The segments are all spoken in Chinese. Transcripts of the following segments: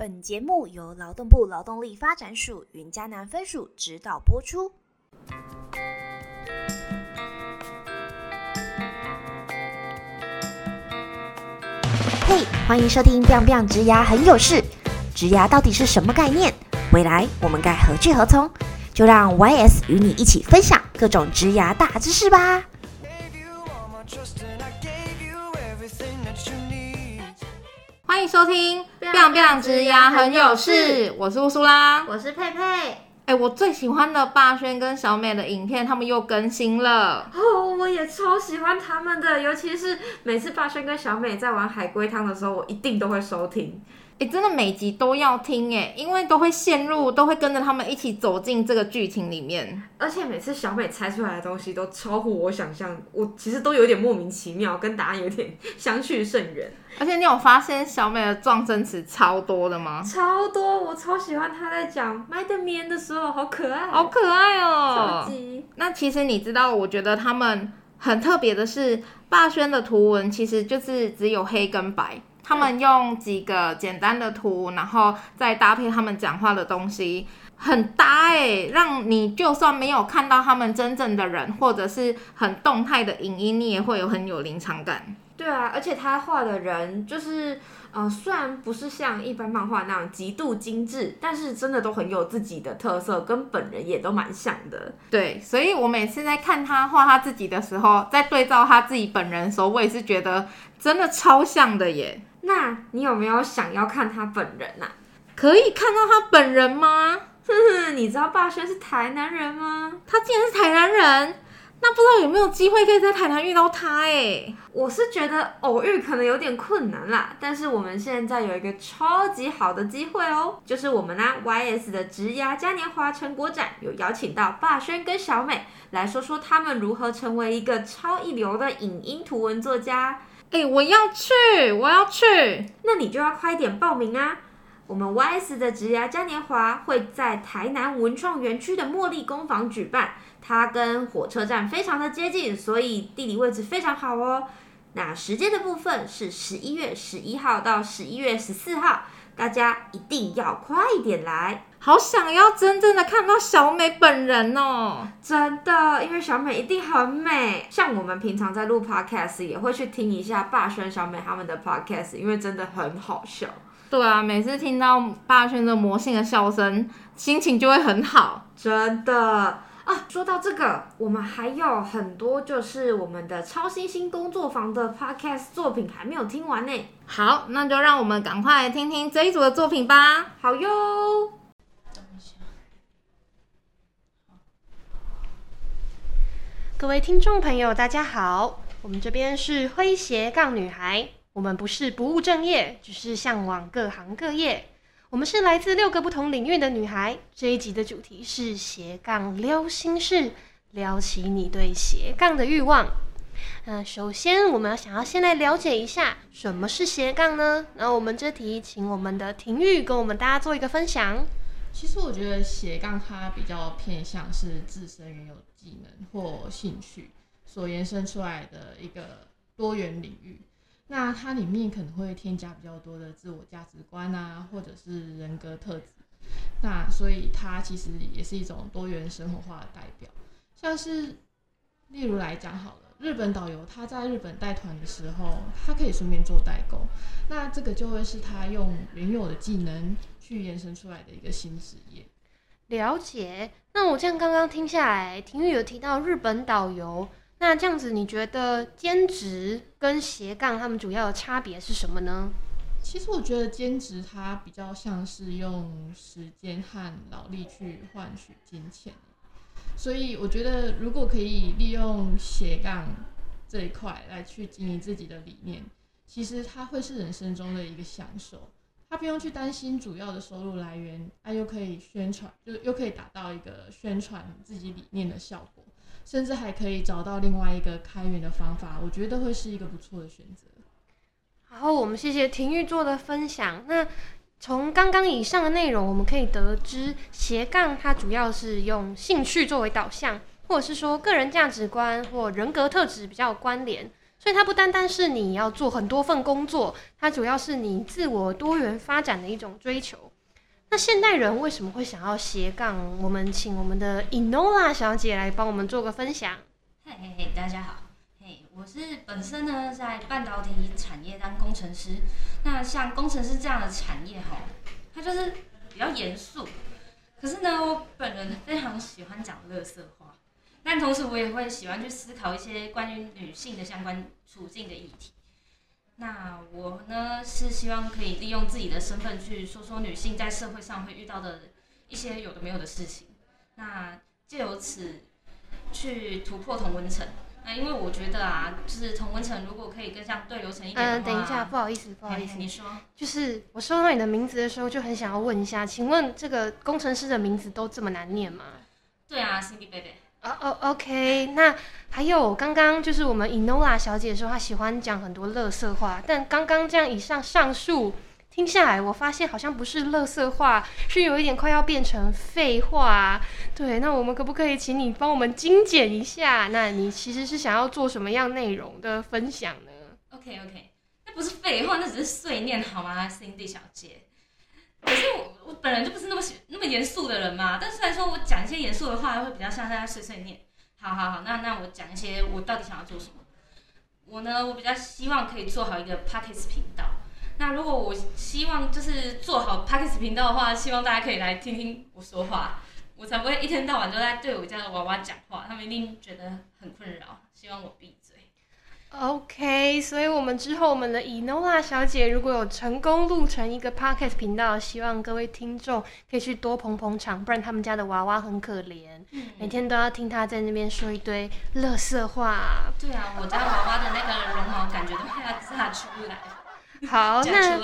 本节目由劳动部劳动力发展署云嘉南分署指导播出。嘿，欢迎收听《biang biang 植牙很有事》，植牙到底是什么概念？未来我们该何去何从？就让 YS 与你一起分享各种植牙大知识吧。欢迎收听《biang biang 植牙很有事》，我是乌苏拉。我是佩佩。哎，我最喜欢的霸轩跟小美的影片，他们又更新了。哦，我也超喜欢他们的，尤其是每次霸轩跟小美在玩海龟汤的时候，我一定都会收听。哎，真的每集都要听哎，因为都会陷入，都会跟着他们一起走进这个剧情里面。而且每次小美猜出来的东西都超乎我想象，我其实都有点莫名其妙，跟答案有点 相去甚远。而且你有发现小美的撞声词超多的吗？超多，我超喜欢她在讲麦的棉的时候，好可爱，好可爱哦！超级。那其实你知道，我觉得他们很特别的是，霸轩的图文其实就是只有黑跟白。他们用几个简单的图，然后再搭配他们讲话的东西，很搭哎，让你就算没有看到他们真正的人，或者是很动态的影音，你也会有很有临场感。对啊，而且他画的人就是，呃，虽然不是像一般漫画那样极度精致，但是真的都很有自己的特色，跟本人也都蛮像的。对，所以我每次在看他画他自己的时候，在对照他自己本人的时候，我也是觉得真的超像的耶。那你有没有想要看他本人呐？可以看到他本人吗？哼哼，你知道霸轩是台南人吗？他竟然是台南人，那不知道有没有机会可以在台南遇到他？哎，我是觉得偶遇可能有点困难啦。但是我们现在有一个超级好的机会哦，就是我们呢 YS 的职涯嘉年华成果展有邀请到霸轩跟小美来说说他们如何成为一个超一流的影音图文作家。哎，我要去，我要去，那你就要快点报名啊！我们 YS 的职涯嘉年华会在台南文创园区的茉莉工坊举办，它跟火车站非常的接近，所以地理位置非常好哦。那时间的部分是十一月十一号到十一月十四号。大家一定要快一点来，好想要真正的看到小美本人哦！真的，因为小美一定很美。像我们平常在录 podcast 也会去听一下霸轩、小美他们的 podcast，因为真的很好笑。对啊，每次听到霸轩的魔性的笑声，心情就会很好，真的。啊，说到这个，我们还有很多就是我们的超新星工作坊的 podcast 作品还没有听完呢。好，那就让我们赶快来听听这一组的作品吧。好哟。各位听众朋友，大家好，我们这边是诙谐杠女孩，我们不是不务正业，只是向往各行各业。我们是来自六个不同领域的女孩。这一集的主题是斜杠撩心事，撩起你对斜杠的欲望。那首先，我们要想要先来了解一下什么是斜杠呢？那我们这题，请我们的婷玉跟我们大家做一个分享。其实我觉得斜杠它比较偏向是自身原有技能或兴趣所延伸出来的一个多元领域。那它里面可能会添加比较多的自我价值观啊，或者是人格特质。那所以它其实也是一种多元生活化的代表。像是例如来讲好了，日本导游他在日本带团的时候，他可以顺便做代购。那这个就会是他用原有的技能去延伸出来的一个新职业。了解。那我这样刚刚听下来，婷玉有提到日本导游。那这样子，你觉得兼职跟斜杠他们主要的差别是什么呢？其实我觉得兼职它比较像是用时间和劳力去换取金钱，所以我觉得如果可以利用斜杠这一块来去经营自己的理念，其实它会是人生中的一个享受，他不用去担心主要的收入来源，啊又可以宣传，就又可以达到一个宣传自己理念的效果。甚至还可以找到另外一个开源的方法，我觉得会是一个不错的选择。好，我们谢谢廷玉做的分享。那从刚刚以上的内容，我们可以得知斜杠它主要是用兴趣作为导向，或者是说个人价值观或人格特质比较有关联，所以它不单单是你要做很多份工作，它主要是你自我多元发展的一种追求。那现代人为什么会想要斜杠？我们请我们的 Inola 小姐来帮我们做个分享。嘿嘿嘿，大家好，我是本身呢在半导体产业当工程师。那像工程师这样的产业哈，它就是比较严肃。可是呢，我本人非常喜欢讲乐色话，但同时我也会喜欢去思考一些关于女性的相关处境的议题。那我呢是希望可以利用自己的身份去说说女性在社会上会遇到的一些有的没有的事情。那借由此去突破同温层。那因为我觉得啊，就是同温层如果可以更像对流层一点的话，嗯，等一下，不好意思，不好意思，你说。就是我收到你的名字的时候，就很想要问一下，请问这个工程师的名字都这么难念吗？对啊，Cindy baby。哦哦，OK，那还有刚刚就是我们 Inola 小姐说她喜欢讲很多乐色话，但刚刚这样以上上述听下来，我发现好像不是乐色话，是有一点快要变成废话。对，那我们可不可以请你帮我们精简一下？那你其实是想要做什么样内容的分享呢？OK OK，那不是废话，那只是碎念好吗，Cindy 小姐？可是我我本人就不是那么那么严肃的人嘛，但虽然说我讲一些严肃的话，会比较像大家碎碎念。好好好，那那我讲一些我到底想要做什么。我呢，我比较希望可以做好一个 p o c k e t 频道。那如果我希望就是做好 p o c k e t 频道的话，希望大家可以来听听我说话，我才不会一天到晚都在对我家的娃娃讲话，他们一定觉得很困扰，希望我闭嘴。OK，所以我们之后我们的 Inola 小姐如果有成功录成一个 Podcast 频道，希望各位听众可以去多捧捧场，不然他们家的娃娃很可怜，每天都要听她在那边说一堆乐色话。对啊，我家娃娃的那个绒毛感觉都快要炸出来。好，那。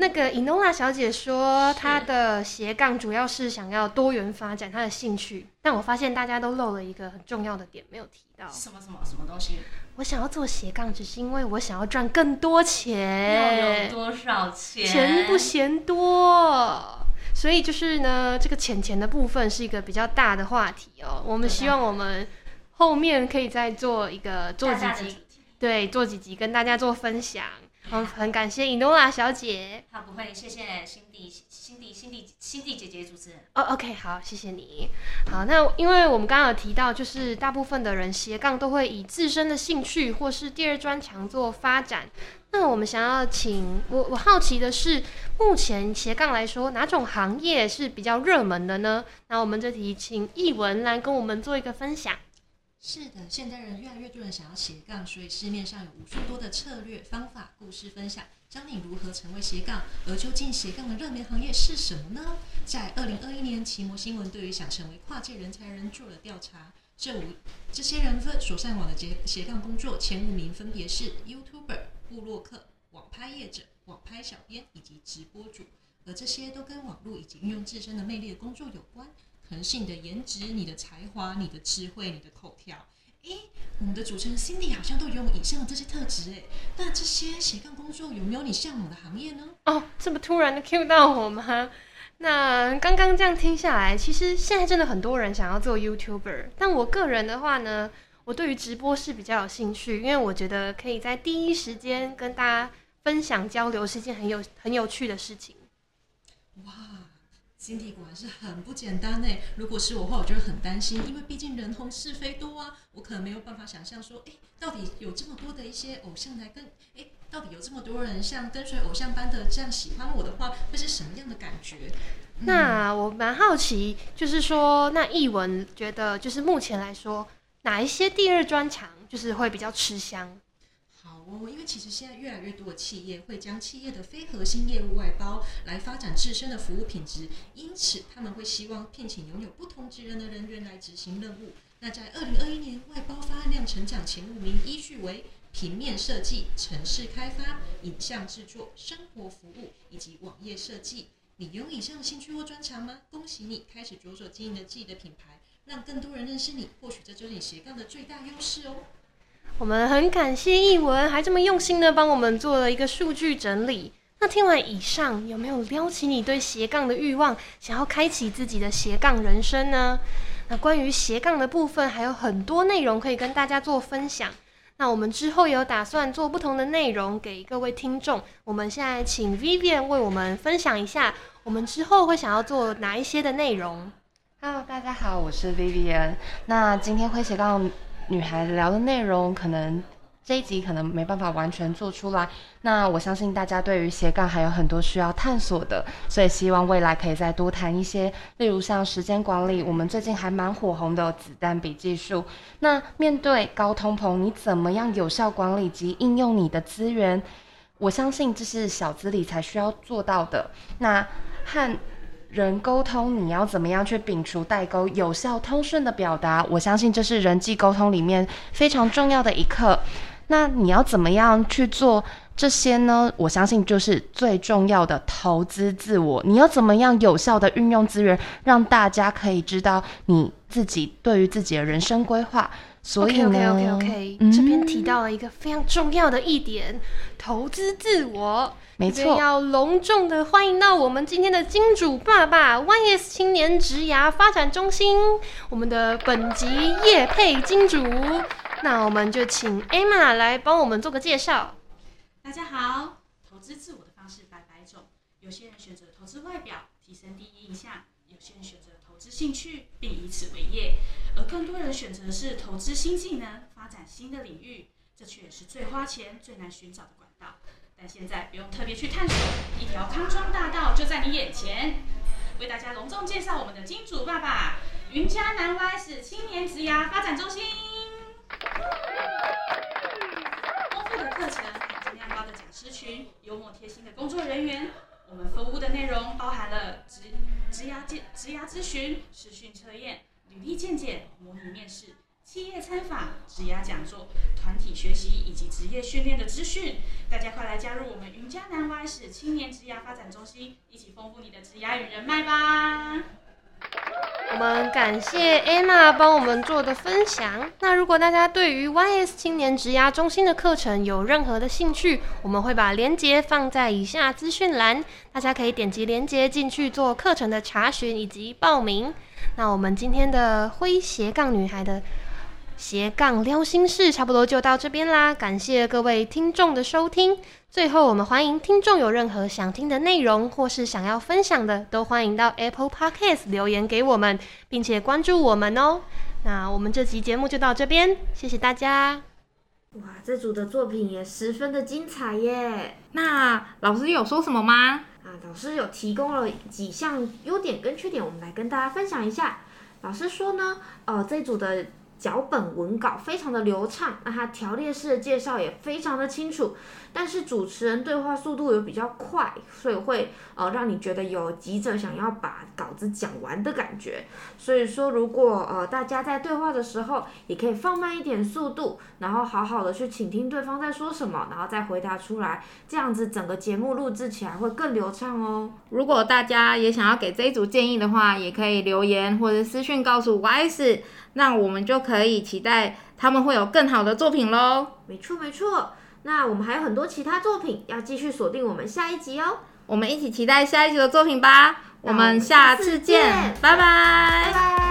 那个 Inola 小姐说，她的斜杠主要是想要多元发展她的兴趣，但我发现大家都漏了一个很重要的点，没有提到。什么什么什么东西？我想要做斜杠，只是因为我想要赚更多钱。多少钱？钱不嫌多，所以就是呢，这个钱钱的部分是一个比较大的话题哦。我们希望我们后面可以再做一个做几集，对，做几集跟大家做分享。好，很感谢 Inola 小姐。好，不会，谢谢辛迪、辛迪、辛迪、辛迪姐姐主持人。哦，OK，好，谢谢你。好，那因为我们刚刚有提到，就是大部分的人斜杠都会以自身的兴趣或是第二专长做发展。那我们想要请我，我好奇的是，目前斜杠来说，哪种行业是比较热门的呢？那我们这题请译文来跟我们做一个分享。是的，现代人越来越多人想要斜杠，所以市面上有无数多的策略、方法、故事分享，教你如何成为斜杠。而究竟斜杠的热门行业是什么呢？在二零二一年，奇摩新闻对于想成为跨界人才人做了调查，这五这些人分所上网的斜斜杠工作前五名分别是 YouTuber、布洛克、网拍业者、网拍小编以及直播主，而这些都跟网络以及运用自身的魅力的工作有关。可能是你的颜值、你的才华、你的智慧、你的口条。诶，我们的主持人 Cindy 好像都拥有以上的这些特质诶。那这些斜杠工作有没有你向往的行业呢？哦，这么突然的 Q 到我吗？那刚刚这样听下来，其实现在真的很多人想要做 YouTuber，但我个人的话呢，我对于直播是比较有兴趣，因为我觉得可以在第一时间跟大家分享交流，是一件很有很有趣的事情。哇！心底果然是很不简单呢。如果是我的话，我就会很担心，因为毕竟人红是非多啊，我可能没有办法想象说，哎，到底有这么多的一些偶像来跟，哎，到底有这么多人像跟随偶像般的这样喜欢我的话，会是什么样的感觉？那我蛮好奇，就是说，那译文觉得，就是目前来说，哪一些第二专长就是会比较吃香？好哦，因为其实现在越来越多的企业会将企业的非核心业务外包来发展自身的服务品质，因此他们会希望聘请拥有不同职能的人员来执行任务。那在二零二一年外包发案量成长前五名，依序为平面设计、城市开发、影像制作、生活服务以及网页设计。你有以上的兴趣或专长吗？恭喜你，开始着手经营了自己的品牌，让更多人认识你。或许这就是你斜杠的最大优势哦。我们很感谢译文，还这么用心的帮我们做了一个数据整理。那听完以上，有没有撩起你对斜杠的欲望，想要开启自己的斜杠人生呢？那关于斜杠的部分，还有很多内容可以跟大家做分享。那我们之后有打算做不同的内容给各位听众。我们现在请 Vivian 为我们分享一下，我们之后会想要做哪一些的内容。Hello，大家好，我是 Vivian。那今天会斜杠女孩聊的内容，可能这一集可能没办法完全做出来。那我相信大家对于斜杠还有很多需要探索的，所以希望未来可以再多谈一些，例如像时间管理，我们最近还蛮火红的子弹笔记术。那面对高通膨，你怎么样有效管理及应用你的资源？我相信这是小资理财需要做到的。那和人沟通，你要怎么样去摒除代沟，有效通顺的表达？我相信这是人际沟通里面非常重要的一课。那你要怎么样去做这些呢？我相信就是最重要的投资自我。你要怎么样有效的运用资源，让大家可以知道你自己对于自己的人生规划。所以 OK 呢 OK OK OK，、嗯这边提到了一个非常重要的一点，投资自我。没错，要隆重的欢迎到我们今天的金主爸爸 YS 青年职涯发展中心，我们的本集业配金主。那我们就请 Emma 来帮我们做个介绍。大家好，投资自我的方式百百种，有些人选择投资外表，提升第一印象；有些人选择投资兴趣，并以此为业；而更多人选择的是投资新技能，发展新的领域。这却是最花钱、最难寻找的管道。但现在不用特别去探索，一条康庄大道就在你眼前。为大家隆重介绍我们的金主爸爸——云嘉南 YS 青年职涯发展中心。丰富的课程，含金量高的讲师群，幽默贴心的工作人员。我们服务的内容包含了职职涯健职涯咨询、实训测验、履历见解、模拟面试、企业参访、职涯讲座、团体学习以及职业训练的资讯。大家快来加入我们云嘉南 Y 市青年职涯发展中心，一起丰富你的职涯与人脉吧！我们感谢安娜帮我们做的分享。那如果大家对于 YS 青年职涯中心的课程有任何的兴趣，我们会把链接放在以下资讯栏，大家可以点击链接进去做课程的查询以及报名。那我们今天的灰斜杠女孩的斜杠撩心事差不多就到这边啦，感谢各位听众的收听。最后，我们欢迎听众有任何想听的内容或是想要分享的，都欢迎到 Apple Podcast 留言给我们，并且关注我们哦。那我们这集节目就到这边，谢谢大家。哇，这组的作品也十分的精彩耶！那老师有说什么吗？啊，老师有提供了几项优点跟缺点，我们来跟大家分享一下。老师说呢，呃，这组的脚本文稿非常的流畅，那它条列式的介绍也非常的清楚，但是主持人对话速度又比较快，所以会呃让你觉得有急着想要把稿子讲完的感觉。所以说，如果呃大家在对话的时候，也可以放慢一点速度，然后好好的去倾听对方在说什么，然后再回答出来，这样子整个节目录制起来会更流畅哦。如果大家也想要给这一组建议的话，也可以留言或者私讯告诉 YS，那我们就可以期待他们会有更好的作品喽。没错没错，那我们还有很多其他作品要继续锁定我们下一集哦。我们一起期待下一集的作品吧。我们下次见，拜拜拜拜。